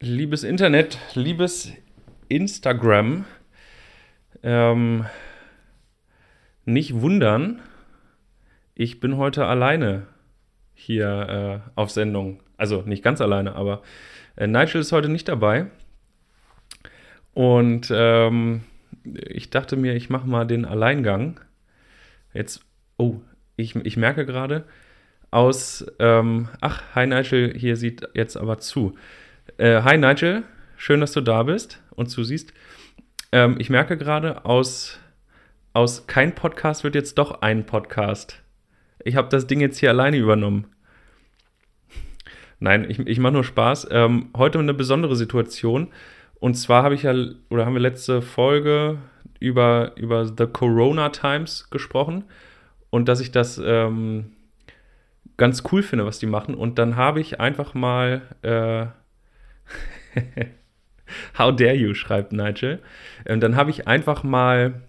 Liebes Internet, liebes Instagram, ähm, nicht wundern, ich bin heute alleine hier äh, auf Sendung. Also nicht ganz alleine, aber äh, Nigel ist heute nicht dabei. Und ähm, ich dachte mir, ich mache mal den Alleingang. Jetzt, oh, ich, ich merke gerade aus, ähm, ach, hi Nigel, hier sieht jetzt aber zu. Äh, hi Nigel, schön, dass du da bist und zusiehst. Ähm, ich merke gerade, aus, aus kein Podcast wird jetzt doch ein Podcast. Ich habe das Ding jetzt hier alleine übernommen. Nein, ich, ich mache nur Spaß. Ähm, heute eine besondere Situation. Und zwar habe ich ja, oder haben wir letzte Folge über, über The Corona Times gesprochen und dass ich das ähm, ganz cool finde, was die machen. Und dann habe ich einfach mal äh, How dare you, schreibt Nigel. Und dann habe ich einfach mal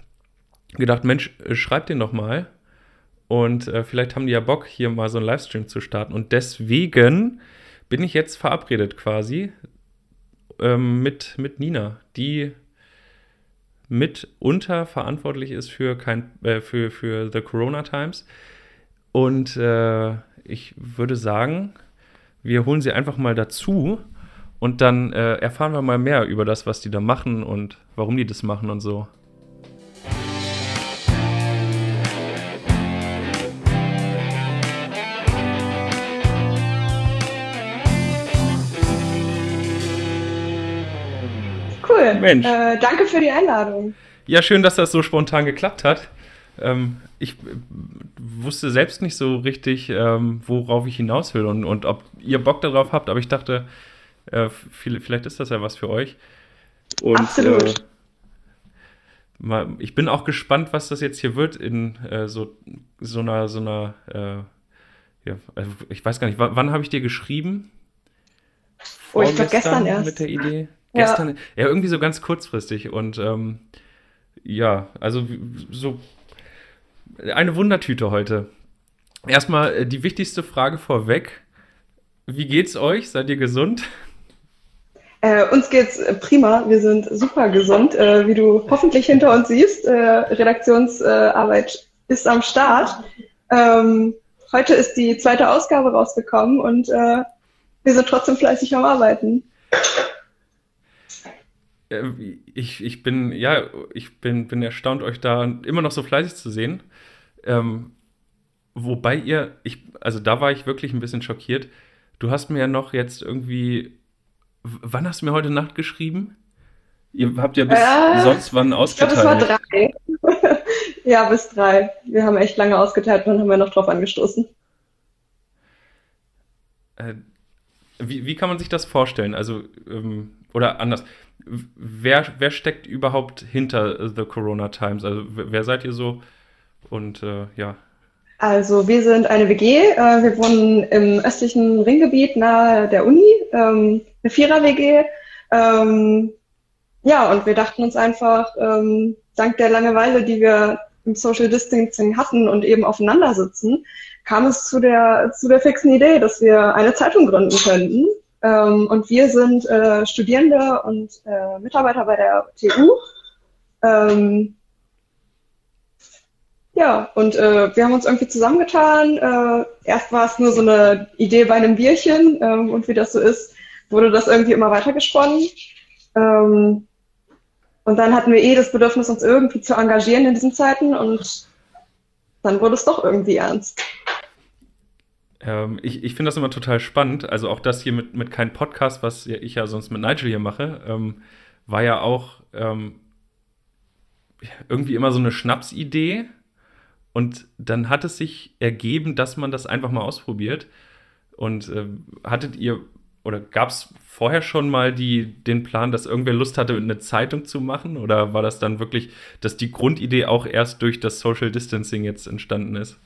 gedacht, Mensch, schreib den doch mal. Und äh, vielleicht haben die ja Bock, hier mal so einen Livestream zu starten. Und deswegen bin ich jetzt verabredet quasi ähm, mit, mit Nina, die mitunter verantwortlich ist für, kein, äh, für, für The Corona Times. Und äh, ich würde sagen, wir holen sie einfach mal dazu und dann äh, erfahren wir mal mehr über das, was die da machen und warum die das machen und so. Cool. Mensch. Äh, danke für die Einladung. Ja, schön, dass das so spontan geklappt hat. Ähm, ich wusste selbst nicht so richtig, ähm, worauf ich hinaus will und, und ob ihr Bock darauf habt, aber ich dachte, äh, vielleicht ist das ja was für euch. Und, Absolut. Äh, mal, ich bin auch gespannt, was das jetzt hier wird in äh, so, so einer, so einer, äh, ja, also ich weiß gar nicht, wann habe ich dir geschrieben? Oh, ich glaube gestern erst. Mit der Idee. Ja. Gestern, ja, irgendwie so ganz kurzfristig und ähm, ja, also so eine Wundertüte heute. Erstmal äh, die wichtigste Frage vorweg. Wie geht's euch? Seid ihr gesund? Äh, uns geht's prima. Wir sind super gesund. Äh, wie du hoffentlich hinter uns siehst, äh, Redaktionsarbeit ist am Start. Ähm, heute ist die zweite Ausgabe rausgekommen und äh, wir sind trotzdem fleißig am Arbeiten. Äh, ich, ich bin, ja, ich bin, bin erstaunt, euch da immer noch so fleißig zu sehen. Ähm, wobei ihr, ich, also da war ich wirklich ein bisschen schockiert. Du hast mir ja noch jetzt irgendwie Wann hast du mir heute Nacht geschrieben? Ihr habt ja bis äh, sonst wann ausgeteilt. Ich glaube, es war drei. ja, bis drei. Wir haben echt lange ausgeteilt und dann haben wir noch drauf angestoßen. Äh, wie, wie kann man sich das vorstellen? Also, ähm, oder anders. Wer, wer steckt überhaupt hinter The Corona Times? Also, wer seid ihr so? Und äh, ja. Also wir sind eine WG. Äh, wir wohnen im östlichen Ringgebiet nahe der Uni, ähm, eine Vierer-WG. Ähm, ja, und wir dachten uns einfach, ähm, dank der Langeweile, die wir im Social Distancing hatten und eben aufeinander sitzen, kam es zu der, zu der fixen Idee, dass wir eine Zeitung gründen könnten. Ähm, und wir sind äh, Studierende und äh, Mitarbeiter bei der TU. Ähm, ja, und äh, wir haben uns irgendwie zusammengetan. Äh, erst war es nur so eine Idee bei einem Bierchen ähm, und wie das so ist, wurde das irgendwie immer weiter gesponnen. Ähm, und dann hatten wir eh das Bedürfnis, uns irgendwie zu engagieren in diesen Zeiten und dann wurde es doch irgendwie ernst. Ähm, ich ich finde das immer total spannend. Also auch das hier mit, mit keinem Podcast, was ich ja sonst mit Nigel hier mache, ähm, war ja auch ähm, irgendwie immer so eine Schnapsidee und dann hat es sich ergeben, dass man das einfach mal ausprobiert. Und äh, hattet ihr oder gab es vorher schon mal die, den Plan, dass irgendwer Lust hatte, eine Zeitung zu machen? Oder war das dann wirklich, dass die Grundidee auch erst durch das Social Distancing jetzt entstanden ist?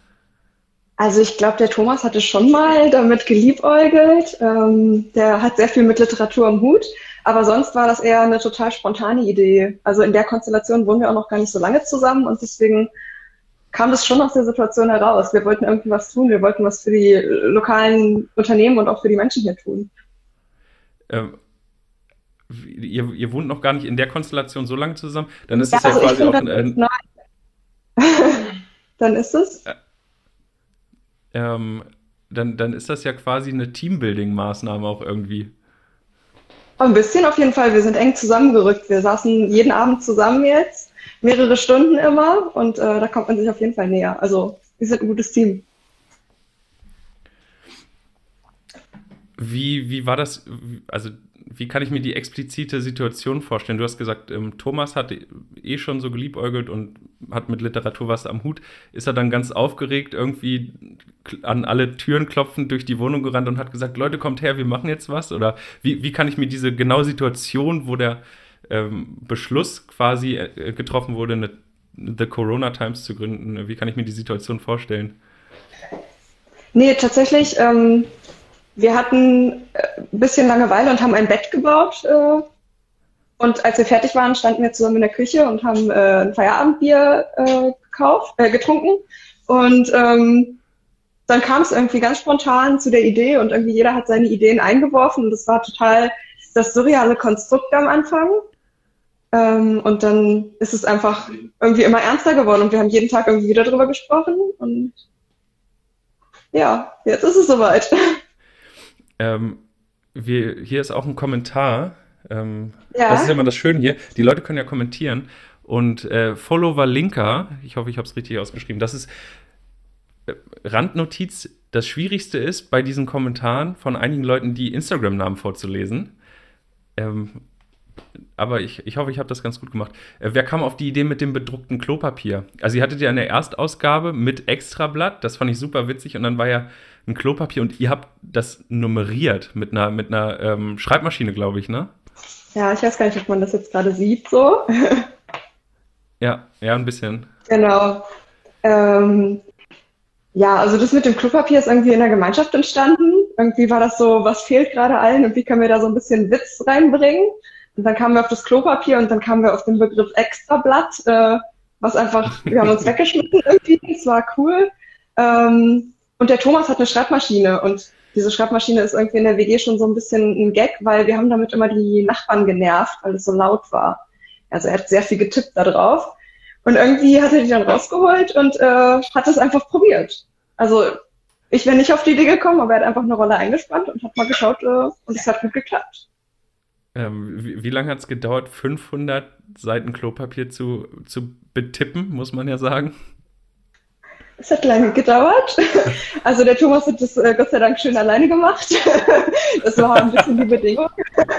Also ich glaube, der Thomas hatte schon mal damit geliebäugelt. Ähm, der hat sehr viel mit Literatur am Hut. Aber sonst war das eher eine total spontane Idee. Also in der Konstellation wohnen wir auch noch gar nicht so lange zusammen und deswegen kam das schon aus der Situation heraus. Wir wollten irgendwie was tun, wir wollten was für die lokalen Unternehmen und auch für die Menschen hier tun. Ähm, ihr, ihr wohnt noch gar nicht in der Konstellation so lange zusammen, dann ist ja, das ja also quasi auch ein. Äh, dann ist es. Äh, ähm, dann, dann ist das ja quasi eine Teambuilding-Maßnahme auch irgendwie. Ein bisschen auf jeden Fall. Wir sind eng zusammengerückt. Wir saßen jeden Abend zusammen jetzt, mehrere Stunden immer und äh, da kommt man sich auf jeden Fall näher. Also wir sind ein gutes Team. Wie, wie war das? Also wie kann ich mir die explizite Situation vorstellen? Du hast gesagt, ähm, Thomas hat eh schon so geliebäugelt und hat mit Literatur was am Hut. Ist er dann ganz aufgeregt irgendwie an alle Türen klopfend durch die Wohnung gerannt und hat gesagt, Leute, kommt her, wir machen jetzt was? Oder wie, wie kann ich mir diese genaue Situation, wo der ähm, Beschluss quasi äh, getroffen wurde, eine, The Corona Times zu gründen, wie kann ich mir die Situation vorstellen? Nee, tatsächlich ähm, wir hatten äh, ein bisschen Langeweile und haben ein Bett gebaut. Äh, und als wir fertig waren, standen wir zusammen in der Küche und haben äh, ein Feierabendbier äh, gekauft, äh, getrunken. Und ähm, dann kam es irgendwie ganz spontan zu der Idee und irgendwie jeder hat seine Ideen eingeworfen und es war total das surreale Konstrukt am Anfang. Ähm, und dann ist es einfach irgendwie immer ernster geworden und wir haben jeden Tag irgendwie wieder drüber gesprochen und ja, jetzt ist es soweit. Ähm, wir, hier ist auch ein Kommentar. Ähm, ja. Das ist immer das Schöne hier. Die Leute können ja kommentieren. Und äh, Follower Linker, ich hoffe, ich habe es richtig ausgeschrieben, das ist äh, Randnotiz. Das Schwierigste ist, bei diesen Kommentaren von einigen Leuten die Instagram-Namen vorzulesen. Ähm, aber ich, ich hoffe, ich habe das ganz gut gemacht. Äh, wer kam auf die Idee mit dem bedruckten Klopapier? Also, ihr hattet ja eine Erstausgabe mit Extrablatt, das fand ich super witzig. Und dann war ja ein Klopapier und ihr habt das nummeriert mit einer, mit einer ähm, Schreibmaschine, glaube ich, ne? Ja, ich weiß gar nicht, ob man das jetzt gerade sieht so. ja, ja, ein bisschen. Genau. Ähm, ja, also das mit dem Klopapier ist irgendwie in der Gemeinschaft entstanden. Irgendwie war das so, was fehlt gerade allen und wie können wir da so ein bisschen Witz reinbringen? Und dann kamen wir auf das Klopapier und dann kamen wir auf den Begriff Extrablatt, äh, was einfach, wir haben uns weggeschmissen irgendwie, es war cool. Ähm, und der Thomas hat eine Schreibmaschine und diese Schreibmaschine ist irgendwie in der WG schon so ein bisschen ein Gag, weil wir haben damit immer die Nachbarn genervt, weil es so laut war. Also er hat sehr viel getippt da drauf. Und irgendwie hat er die dann rausgeholt und äh, hat es einfach probiert. Also ich wäre nicht auf die Idee gekommen, aber er hat einfach eine Rolle eingespannt und hat mal geschaut äh, und es hat gut geklappt. Ähm, wie, wie, lange hat es gedauert, 500 Seiten Klopapier zu, zu betippen, muss man ja sagen? Es hat lange gedauert. Also der Thomas hat das äh, Gott sei Dank schön alleine gemacht. Das war ein bisschen die Bedingung.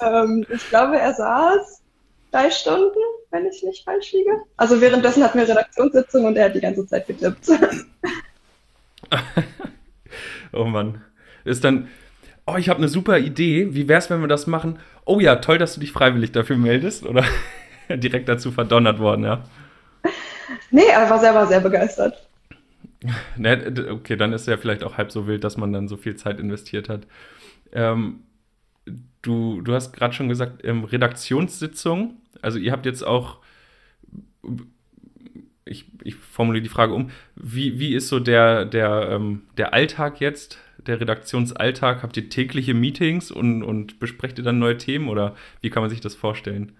Ähm, ich glaube, er saß drei Stunden, wenn ich nicht falsch liege. Also währenddessen hatten wir Redaktionssitzung und er hat die ganze Zeit getippt. oh Mann. Ist dann, oh, ich habe eine super Idee. Wie wäre es, wenn wir das machen? Oh ja, toll, dass du dich freiwillig dafür meldest. Oder direkt dazu verdonnert worden, ja. Nee, er war selber sehr begeistert. Ne, okay, dann ist er vielleicht auch halb so wild, dass man dann so viel Zeit investiert hat. Ähm, du, du hast gerade schon gesagt, ähm, Redaktionssitzung. Also ihr habt jetzt auch, ich, ich formuliere die Frage um, wie, wie ist so der, der, ähm, der Alltag jetzt, der Redaktionsalltag? Habt ihr tägliche Meetings und, und besprecht ihr dann neue Themen oder wie kann man sich das vorstellen?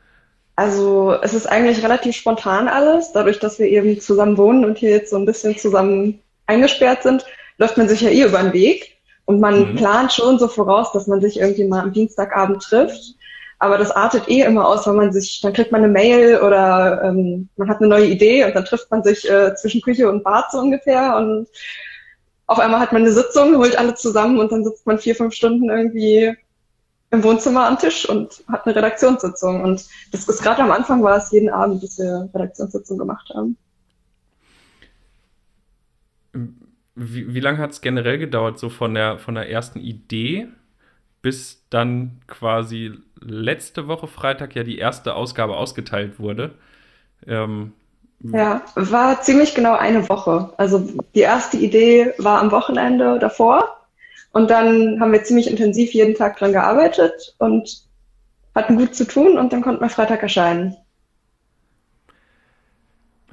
Also es ist eigentlich relativ spontan alles. Dadurch, dass wir eben zusammen wohnen und hier jetzt so ein bisschen zusammen eingesperrt sind, läuft man sich ja eh über den Weg. Und man mhm. plant schon so voraus, dass man sich irgendwie mal am Dienstagabend trifft. Aber das artet eh immer aus, wenn man sich, dann kriegt man eine Mail oder ähm, man hat eine neue Idee und dann trifft man sich äh, zwischen Küche und Bad so ungefähr und auf einmal hat man eine Sitzung, holt alle zusammen und dann sitzt man vier, fünf Stunden irgendwie im Wohnzimmer am Tisch und hat eine Redaktionssitzung. Und das ist gerade am Anfang war es jeden Abend, dass wir Redaktionssitzung gemacht haben. Wie, wie lange hat es generell gedauert, so von der, von der ersten Idee bis dann quasi letzte Woche Freitag ja die erste Ausgabe ausgeteilt wurde? Ähm, ja, war ziemlich genau eine Woche. Also die erste Idee war am Wochenende davor und dann haben wir ziemlich intensiv jeden Tag dran gearbeitet und hatten gut zu tun und dann konnten wir Freitag erscheinen.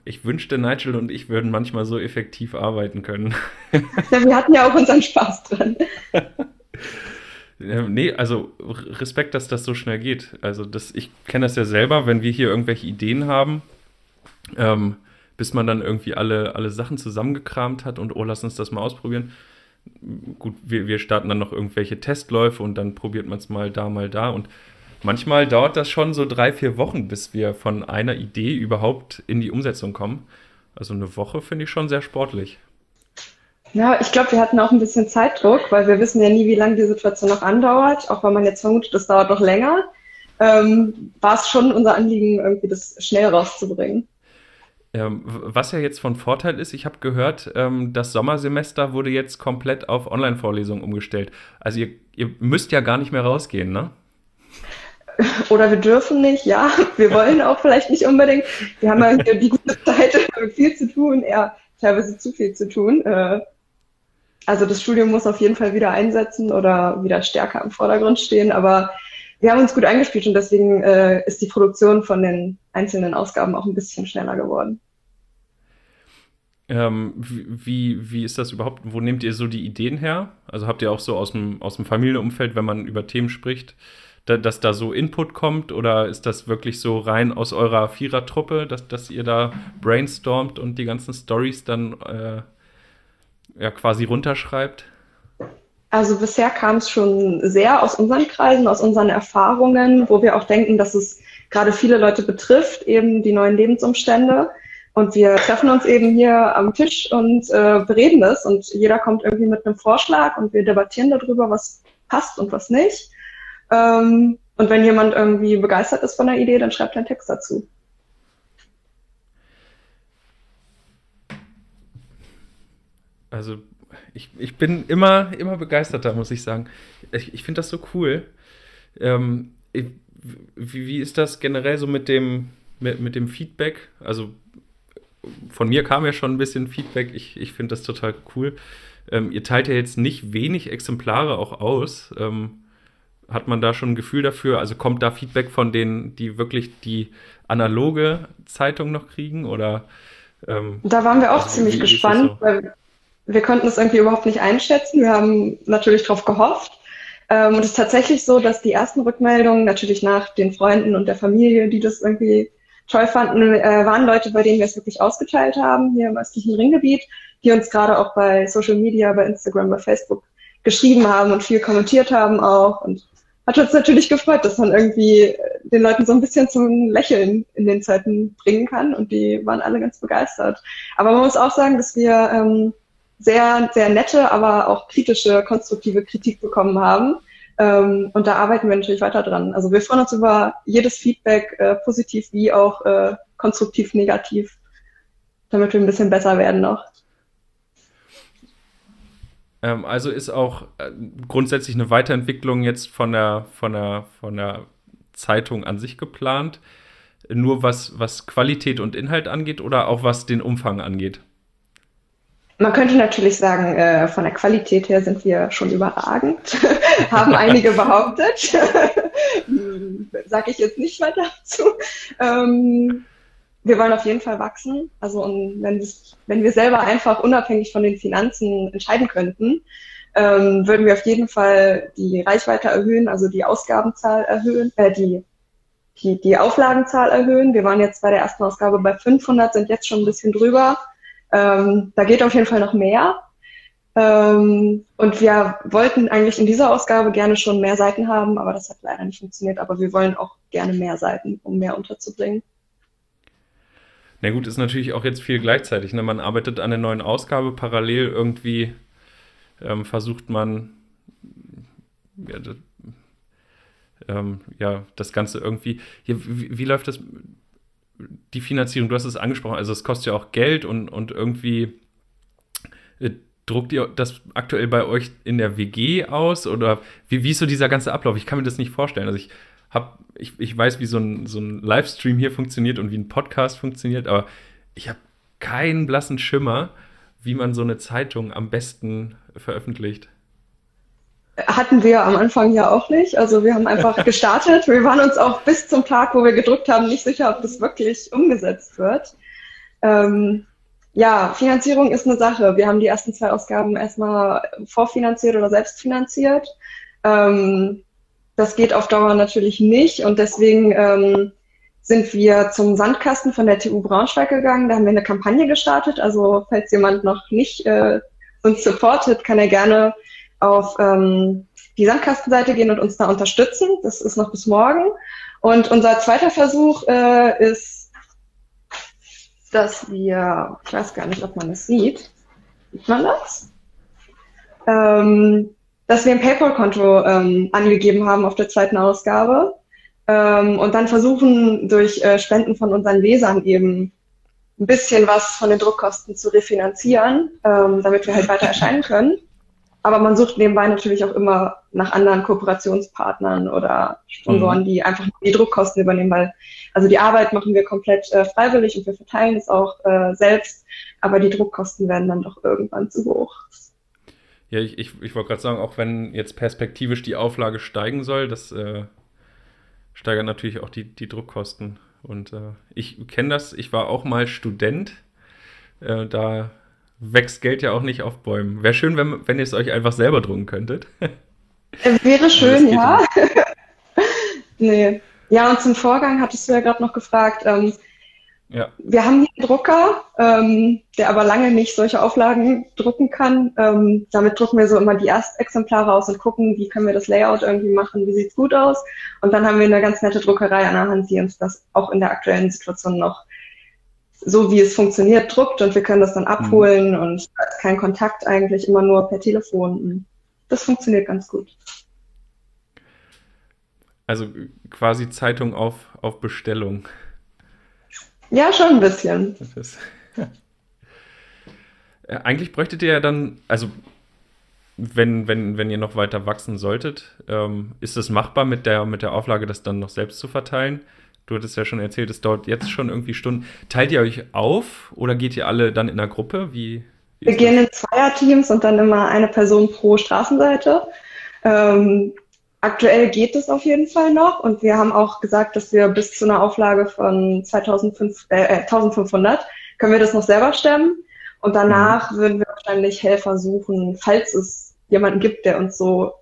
Ich wünschte, Nigel und ich würden manchmal so effektiv arbeiten können. Ja, wir hatten ja auch unseren Spaß dran. Nee, also Respekt, dass das so schnell geht. Also das, ich kenne das ja selber, wenn wir hier irgendwelche Ideen haben, ähm, bis man dann irgendwie alle, alle Sachen zusammengekramt hat und oh, lass uns das mal ausprobieren. Gut, wir, wir starten dann noch irgendwelche Testläufe und dann probiert man es mal da, mal da. Und manchmal dauert das schon so drei, vier Wochen, bis wir von einer Idee überhaupt in die Umsetzung kommen. Also eine Woche finde ich schon sehr sportlich. Ja, ich glaube, wir hatten auch ein bisschen Zeitdruck, weil wir wissen ja nie, wie lange die Situation noch andauert. Auch wenn man jetzt vermutet, das dauert noch länger, ähm, war es schon unser Anliegen, irgendwie das schnell rauszubringen. Ähm, was ja jetzt von Vorteil ist, ich habe gehört, ähm, das Sommersemester wurde jetzt komplett auf Online-Vorlesungen umgestellt. Also ihr, ihr müsst ja gar nicht mehr rausgehen, ne? Oder wir dürfen nicht, ja. Wir wollen auch vielleicht nicht unbedingt. Wir haben ja die gute Zeit, viel zu tun, eher teilweise zu viel zu tun. Äh, also das Studium muss auf jeden Fall wieder einsetzen oder wieder stärker im Vordergrund stehen, aber wir haben uns gut eingespielt und deswegen äh, ist die Produktion von den einzelnen Ausgaben auch ein bisschen schneller geworden. Ähm, wie, wie ist das überhaupt? Wo nehmt ihr so die Ideen her? Also habt ihr auch so aus dem, aus dem Familienumfeld, wenn man über Themen spricht, da, dass da so Input kommt oder ist das wirklich so rein aus eurer Vierertruppe, dass, dass ihr da brainstormt und die ganzen Stories dann äh, ja quasi runterschreibt? Also bisher kam es schon sehr aus unseren Kreisen, aus unseren Erfahrungen, wo wir auch denken, dass es gerade viele Leute betrifft, eben die neuen Lebensumstände. Und wir treffen uns eben hier am Tisch und äh, bereden das und jeder kommt irgendwie mit einem Vorschlag und wir debattieren darüber, was passt und was nicht. Ähm, und wenn jemand irgendwie begeistert ist von der Idee, dann schreibt er einen Text dazu. Also ich, ich bin immer, immer begeisterter, muss ich sagen. Ich, ich finde das so cool. Ähm, ich, wie, wie ist das generell so mit dem, mit, mit dem Feedback? Also von mir kam ja schon ein bisschen Feedback. Ich, ich finde das total cool. Ähm, ihr teilt ja jetzt nicht wenig Exemplare auch aus. Ähm, hat man da schon ein Gefühl dafür? Also kommt da Feedback von denen, die wirklich die analoge Zeitung noch kriegen? Oder ähm, da waren wir auch also ziemlich gespannt, so? weil wir konnten es irgendwie überhaupt nicht einschätzen. Wir haben natürlich darauf gehofft. Ähm, und es ist tatsächlich so, dass die ersten Rückmeldungen natürlich nach den Freunden und der Familie, die das irgendwie toll fanden, äh, waren Leute, bei denen wir es wirklich ausgeteilt haben, hier im östlichen Ringgebiet, die uns gerade auch bei Social Media, bei Instagram, bei Facebook geschrieben haben und viel kommentiert haben auch. Und hat uns natürlich gefreut, dass man irgendwie den Leuten so ein bisschen zum Lächeln in den Zeiten bringen kann. Und die waren alle ganz begeistert. Aber man muss auch sagen, dass wir ähm, sehr, sehr nette, aber auch kritische, konstruktive Kritik bekommen haben. Ähm, und da arbeiten wir natürlich weiter dran. Also wir freuen uns über jedes Feedback, äh, positiv wie auch äh, konstruktiv negativ, damit wir ein bisschen besser werden noch. Ähm, also ist auch äh, grundsätzlich eine Weiterentwicklung jetzt von der, von der, von der Zeitung an sich geplant. Nur was, was Qualität und Inhalt angeht oder auch was den Umfang angeht? Man könnte natürlich sagen, äh, von der Qualität her sind wir schon überragend, haben einige behauptet. Sage ich jetzt nicht weiter dazu. Ähm, wir wollen auf jeden Fall wachsen. Also und wenn, wenn wir selber einfach unabhängig von den Finanzen entscheiden könnten, ähm, würden wir auf jeden Fall die Reichweite erhöhen, also die Ausgabenzahl erhöhen, äh, die, die, die Auflagenzahl erhöhen. Wir waren jetzt bei der ersten Ausgabe bei 500, sind jetzt schon ein bisschen drüber. Ähm, da geht auf jeden Fall noch mehr. Ähm, und wir wollten eigentlich in dieser Ausgabe gerne schon mehr Seiten haben, aber das hat leider nicht funktioniert. Aber wir wollen auch gerne mehr Seiten, um mehr unterzubringen. Na gut, ist natürlich auch jetzt viel gleichzeitig. Ne? Man arbeitet an der neuen Ausgabe, parallel irgendwie ähm, versucht man ja das, ähm, ja, das Ganze irgendwie. Hier, wie, wie läuft das? Die Finanzierung, du hast es angesprochen, also es kostet ja auch Geld und, und irgendwie äh, druckt ihr das aktuell bei euch in der WG aus oder wie, wie ist so dieser ganze Ablauf? Ich kann mir das nicht vorstellen. Also ich habe, ich, ich weiß, wie so ein, so ein Livestream hier funktioniert und wie ein Podcast funktioniert, aber ich habe keinen blassen Schimmer, wie man so eine Zeitung am besten veröffentlicht. Hatten wir am Anfang ja auch nicht. Also wir haben einfach gestartet. Wir waren uns auch bis zum Tag, wo wir gedruckt haben, nicht sicher, ob das wirklich umgesetzt wird. Ähm, ja, Finanzierung ist eine Sache. Wir haben die ersten zwei Ausgaben erstmal vorfinanziert oder selbst finanziert. Ähm, das geht auf Dauer natürlich nicht und deswegen ähm, sind wir zum Sandkasten von der TU Braunschweig gegangen. Da haben wir eine Kampagne gestartet. Also falls jemand noch nicht äh, uns supportet, kann er gerne auf ähm, die Sandkastenseite gehen und uns da unterstützen. Das ist noch bis morgen. Und unser zweiter Versuch äh, ist, dass wir, ich weiß gar nicht, ob man das sieht. Sieht man das? Ähm, dass wir ein PayPal-Konto ähm, angegeben haben auf der zweiten Ausgabe ähm, und dann versuchen, durch äh, Spenden von unseren Lesern eben ein bisschen was von den Druckkosten zu refinanzieren, ähm, damit wir halt weiter erscheinen können. Aber man sucht nebenbei natürlich auch immer nach anderen Kooperationspartnern oder Sponsoren, mhm. die einfach die Druckkosten übernehmen, weil also die Arbeit machen wir komplett äh, freiwillig und wir verteilen es auch äh, selbst, aber die Druckkosten werden dann doch irgendwann zu hoch. Ja, ich, ich, ich wollte gerade sagen, auch wenn jetzt perspektivisch die Auflage steigen soll, das äh, steigert natürlich auch die, die Druckkosten. Und äh, ich kenne das, ich war auch mal Student. Äh, da wächst Geld ja auch nicht auf Bäumen. Wäre schön, wenn, wenn ihr es euch einfach selber drucken könntet. Äh, wäre schön, ja. nee. Ja, und zum Vorgang hattest du ja gerade noch gefragt. Ähm, ja. Wir haben hier einen Drucker, ähm, der aber lange nicht solche Auflagen drucken kann. Ähm, damit drucken wir so immer die Erstexemplare aus und gucken, wie können wir das Layout irgendwie machen, wie sieht's gut aus. Und dann haben wir eine ganz nette Druckerei an der Hand, die uns das auch in der aktuellen Situation noch so wie es funktioniert, druckt und wir können das dann abholen mhm. und kein Kontakt eigentlich, immer nur per Telefon. Das funktioniert ganz gut. Also quasi Zeitung auf, auf Bestellung. Ja, schon ein bisschen. Ist, ja. Äh, eigentlich bräuchtet ihr ja dann, also wenn, wenn, wenn ihr noch weiter wachsen solltet, ähm, ist es machbar mit der, mit der Auflage, das dann noch selbst zu verteilen? Du hattest ja schon erzählt, es dauert jetzt schon irgendwie Stunden. Teilt ihr euch auf oder geht ihr alle dann in einer Gruppe? Wie, wie Wir gehen in Zweierteams und dann immer eine Person pro Straßenseite. Ähm, Aktuell geht es auf jeden Fall noch und wir haben auch gesagt, dass wir bis zu einer Auflage von 2005, äh, 1500 äh, können wir das noch selber stemmen und danach mhm. würden wir wahrscheinlich Helfer suchen, falls es jemanden gibt, der uns so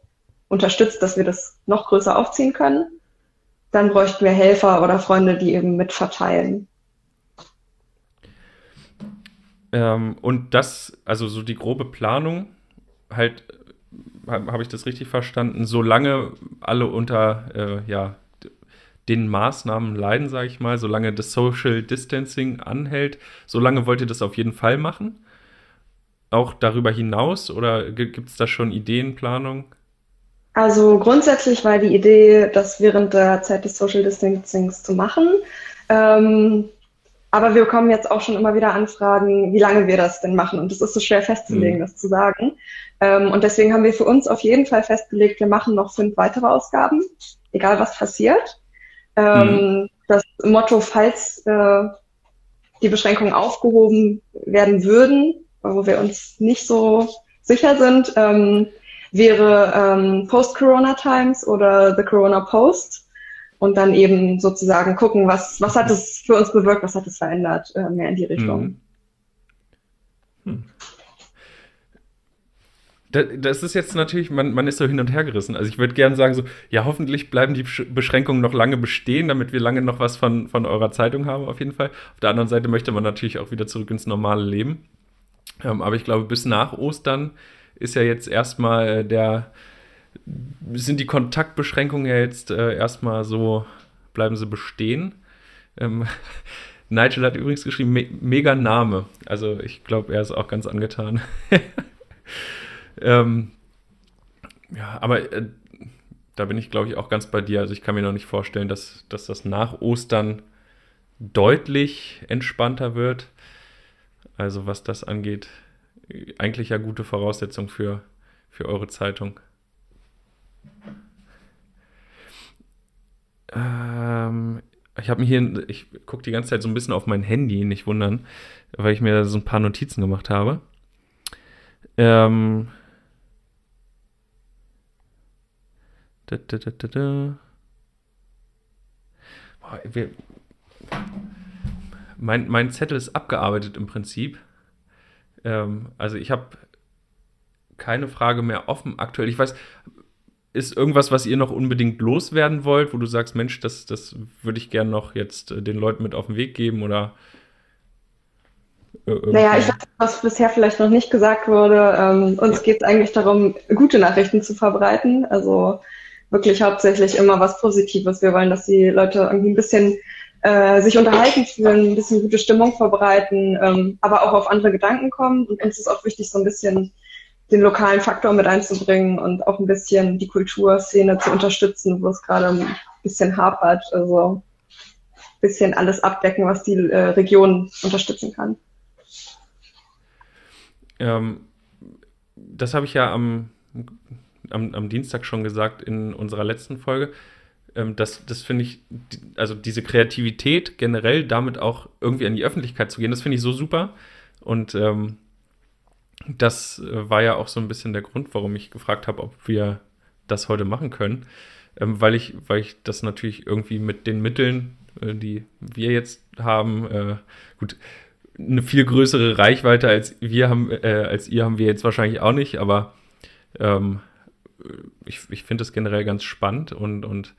unterstützt, dass wir das noch größer aufziehen können. Dann bräuchten wir Helfer oder Freunde, die eben mit verteilen. Ähm, und das, also so die grobe Planung, halt habe hab ich das richtig verstanden, solange alle unter äh, ja, den Maßnahmen leiden, sage ich mal, solange das Social Distancing anhält, solange wollt ihr das auf jeden Fall machen? Auch darüber hinaus oder gibt es da schon Ideenplanung? Also grundsätzlich war die Idee, das während der Zeit des Social Distancings zu machen. Ähm, aber wir bekommen jetzt auch schon immer wieder Anfragen, wie lange wir das denn machen. Und es ist so schwer festzulegen, mhm. das zu sagen. Ähm, und deswegen haben wir für uns auf jeden Fall festgelegt, wir machen noch fünf weitere Ausgaben, egal was passiert. Ähm, mhm. Das Motto, falls äh, die Beschränkungen aufgehoben werden würden, wo wir uns nicht so sicher sind, ähm, wäre ähm, Post-Corona Times oder The Corona Post und dann eben sozusagen gucken, was, was hat es für uns bewirkt, was hat es verändert, äh, mehr in die Richtung. Mhm. Hm. Das ist jetzt natürlich, man, man ist so hin und her gerissen. Also ich würde gerne sagen, so, ja, hoffentlich bleiben die Beschränkungen noch lange bestehen, damit wir lange noch was von, von eurer Zeitung haben, auf jeden Fall. Auf der anderen Seite möchte man natürlich auch wieder zurück ins normale Leben. Ähm, aber ich glaube, bis nach Ostern ist ja jetzt erstmal der, sind die Kontaktbeschränkungen ja jetzt äh, erstmal so, bleiben sie bestehen. Ähm, Nigel hat übrigens geschrieben, me mega Name. Also ich glaube, er ist auch ganz angetan. ähm, ja, aber äh, da bin ich, glaube ich, auch ganz bei dir. Also ich kann mir noch nicht vorstellen, dass, dass das nach Ostern deutlich entspannter wird. Also was das angeht, eigentlich ja gute Voraussetzung für, für eure Zeitung. Ähm, ich habe mir hier, ich gucke die ganze Zeit so ein bisschen auf mein Handy, nicht wundern, weil ich mir so ein paar Notizen gemacht habe. Ähm, da, da, da, da. Boah, wir, mein, mein Zettel ist abgearbeitet im Prinzip. Ähm, also ich habe keine Frage mehr offen aktuell. Ich weiß, ist irgendwas, was ihr noch unbedingt loswerden wollt, wo du sagst, Mensch, das, das würde ich gerne noch jetzt äh, den Leuten mit auf den Weg geben oder naja, ich weiß, was bisher vielleicht noch nicht gesagt wurde. Ähm, uns geht es eigentlich darum, gute Nachrichten zu verbreiten. Also wirklich hauptsächlich immer was Positives. Wir wollen, dass die Leute irgendwie ein bisschen äh, sich unterhalten fühlen, ein bisschen gute Stimmung verbreiten, ähm, aber auch auf andere Gedanken kommen. Und uns ist auch wichtig, so ein bisschen den lokalen Faktor mit einzubringen und auch ein bisschen die Kulturszene zu unterstützen, wo es gerade ein bisschen hapert. Also ein bisschen alles abdecken, was die äh, Region unterstützen kann. Ähm, das habe ich ja am, am, am, Dienstag schon gesagt in unserer letzten Folge. Ähm, das das finde ich, also diese Kreativität generell damit auch irgendwie an die Öffentlichkeit zu gehen, das finde ich so super. Und ähm, das äh, war ja auch so ein bisschen der Grund, warum ich gefragt habe, ob wir das heute machen können. Ähm, weil, ich, weil ich das natürlich irgendwie mit den Mitteln, äh, die wir jetzt haben, äh, gut, eine viel größere Reichweite als wir haben, äh, als ihr haben wir jetzt wahrscheinlich auch nicht, aber ähm, ich, ich finde das generell ganz spannend und, und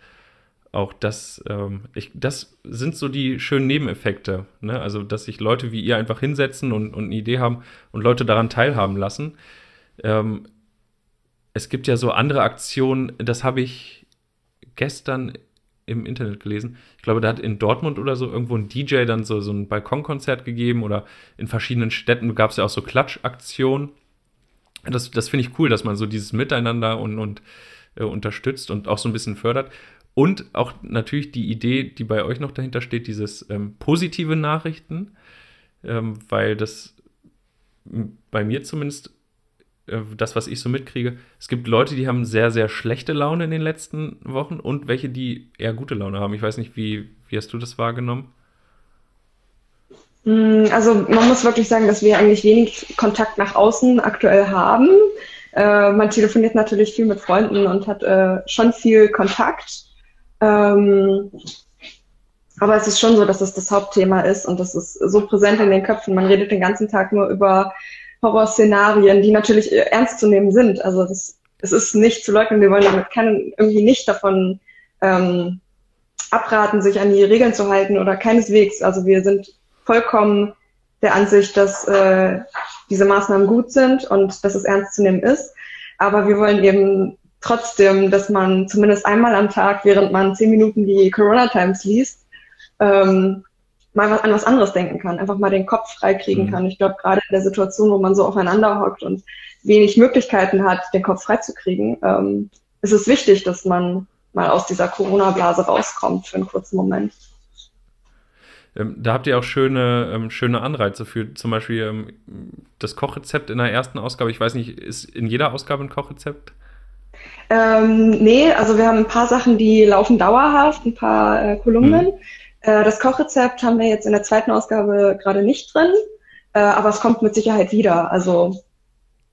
auch das, ähm, ich, das sind so die schönen Nebeneffekte, ne? Also, dass sich Leute wie ihr einfach hinsetzen und, und eine Idee haben und Leute daran teilhaben lassen. Ähm, es gibt ja so andere Aktionen, das habe ich gestern im Internet gelesen. Ich glaube, da hat in Dortmund oder so irgendwo ein DJ dann so, so ein Balkonkonzert gegeben oder in verschiedenen Städten gab es ja auch so Klatschaktionen. Das, das finde ich cool, dass man so dieses Miteinander und, und äh, unterstützt und auch so ein bisschen fördert. Und auch natürlich die Idee, die bei euch noch dahinter steht, dieses ähm, positive Nachrichten, ähm, weil das bei mir zumindest äh, das, was ich so mitkriege, es gibt Leute, die haben sehr, sehr schlechte Laune in den letzten Wochen und welche, die eher gute Laune haben. Ich weiß nicht, wie, wie hast du das wahrgenommen? Mm, also man muss wirklich sagen, dass wir eigentlich wenig Kontakt nach außen aktuell haben. Äh, man telefoniert natürlich viel mit Freunden und hat äh, schon viel Kontakt. Ähm, aber es ist schon so, dass es das Hauptthema ist und das ist so präsent in den Köpfen. Man redet den ganzen Tag nur über Horrorszenarien, die natürlich ernst zu nehmen sind. Also das, es ist nicht zu leugnen, wir wollen damit keinen, irgendwie nicht davon ähm, abraten, sich an die Regeln zu halten oder keineswegs. Also wir sind vollkommen der Ansicht, dass äh, diese Maßnahmen gut sind und dass es ernst zu nehmen ist. Aber wir wollen eben trotzdem, dass man zumindest einmal am Tag, während man zehn Minuten die Corona Times liest, ähm, mal an was anderes denken kann, einfach mal den Kopf freikriegen mhm. kann. Ich glaube, gerade in der Situation, wo man so aufeinander hockt und wenig Möglichkeiten hat, den Kopf freizukriegen, ähm, ist es wichtig, dass man mal aus dieser Corona-Blase rauskommt für einen kurzen Moment. Ähm, da habt ihr auch schöne, ähm, schöne Anreize für zum Beispiel ähm, das Kochrezept in der ersten Ausgabe. Ich weiß nicht, ist in jeder Ausgabe ein Kochrezept? Ähm, nee, also wir haben ein paar Sachen, die laufen dauerhaft, ein paar äh, Kolumnen. Mhm. Äh, das Kochrezept haben wir jetzt in der zweiten Ausgabe gerade nicht drin, äh, aber es kommt mit Sicherheit wieder. Also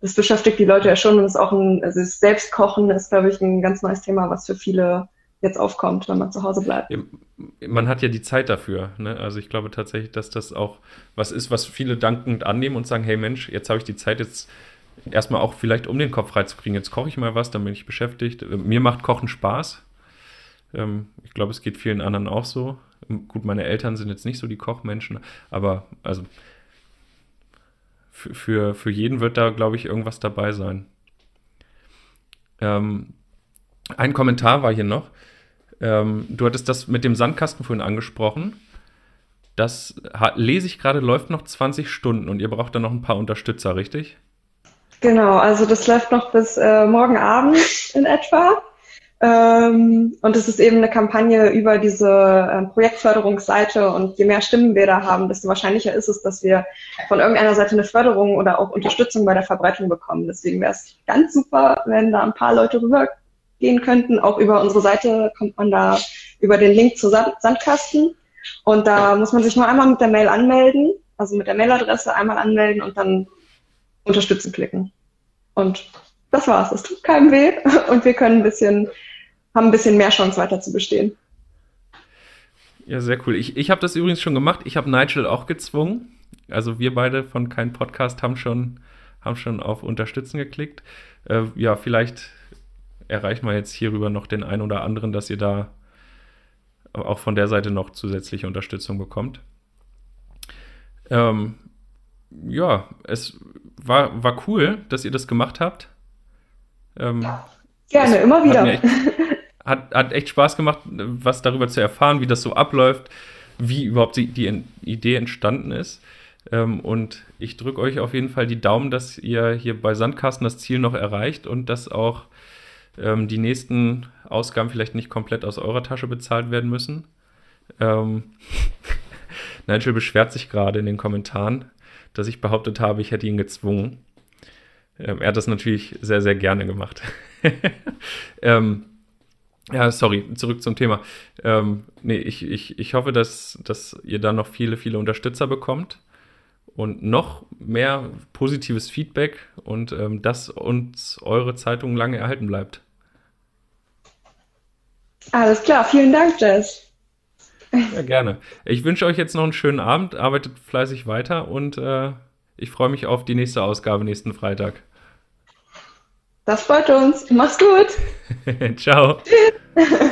das beschäftigt die Leute ja schon und ist auch ein, also das Selbstkochen ist, glaube ich, ein ganz neues Thema, was für viele jetzt aufkommt, wenn man zu Hause bleibt. Man hat ja die Zeit dafür. Ne? Also ich glaube tatsächlich, dass das auch was ist, was viele dankend annehmen und sagen, hey Mensch, jetzt habe ich die Zeit jetzt erstmal auch vielleicht, um den Kopf freizukriegen. Jetzt koche ich mal was, dann bin ich beschäftigt. Mir macht Kochen Spaß. Ähm, ich glaube, es geht vielen anderen auch so. Gut, meine Eltern sind jetzt nicht so die Kochmenschen, aber also für, für, für jeden wird da, glaube ich, irgendwas dabei sein. Ähm, ein Kommentar war hier noch. Ähm, du hattest das mit dem Sandkasten vorhin angesprochen. Das lese ich gerade, läuft noch 20 Stunden und ihr braucht dann noch ein paar Unterstützer, richtig? Genau, also das läuft noch bis äh, morgen Abend in etwa. Ähm, und es ist eben eine Kampagne über diese äh, Projektförderungsseite. Und je mehr Stimmen wir da haben, desto wahrscheinlicher ist es, dass wir von irgendeiner Seite eine Förderung oder auch Unterstützung bei der Verbreitung bekommen. Deswegen wäre es ganz super, wenn da ein paar Leute rübergehen könnten. Auch über unsere Seite kommt man da über den Link zu Sandkasten. Und da muss man sich nur einmal mit der Mail anmelden, also mit der Mailadresse einmal anmelden und dann unterstützen klicken. Und das war's. Es tut keinem weh und wir können ein bisschen haben ein bisschen mehr Chance weiter zu bestehen. Ja, sehr cool. Ich, ich habe das übrigens schon gemacht. Ich habe Nigel auch gezwungen. Also wir beide von kein Podcast haben schon, haben schon auf Unterstützen geklickt. Äh, ja, vielleicht erreichen wir jetzt hierüber noch den einen oder anderen, dass ihr da auch von der Seite noch zusätzliche Unterstützung bekommt. Ähm, ja, es war, war cool, dass ihr das gemacht habt. Ähm, Gerne, immer wieder. Hat, echt, hat, hat, echt Spaß gemacht, was darüber zu erfahren, wie das so abläuft, wie überhaupt die, die Idee entstanden ist. Ähm, und ich drücke euch auf jeden Fall die Daumen, dass ihr hier bei Sandkasten das Ziel noch erreicht und dass auch ähm, die nächsten Ausgaben vielleicht nicht komplett aus eurer Tasche bezahlt werden müssen. Ähm, Nigel beschwert sich gerade in den Kommentaren, dass ich behauptet habe, ich hätte ihn gezwungen. Ähm, er hat das natürlich sehr, sehr gerne gemacht. ähm, ja, sorry, zurück zum Thema. Ähm, nee, ich, ich, ich hoffe, dass, dass ihr da noch viele, viele Unterstützer bekommt und noch mehr positives Feedback und ähm, dass uns eure Zeitung lange erhalten bleibt. Alles klar, vielen Dank, Jess. Ja, gerne. Ich wünsche euch jetzt noch einen schönen Abend, arbeitet fleißig weiter und äh, ich freue mich auf die nächste Ausgabe nächsten Freitag. Das freut uns. Mach's gut. Ciao. Tschüss.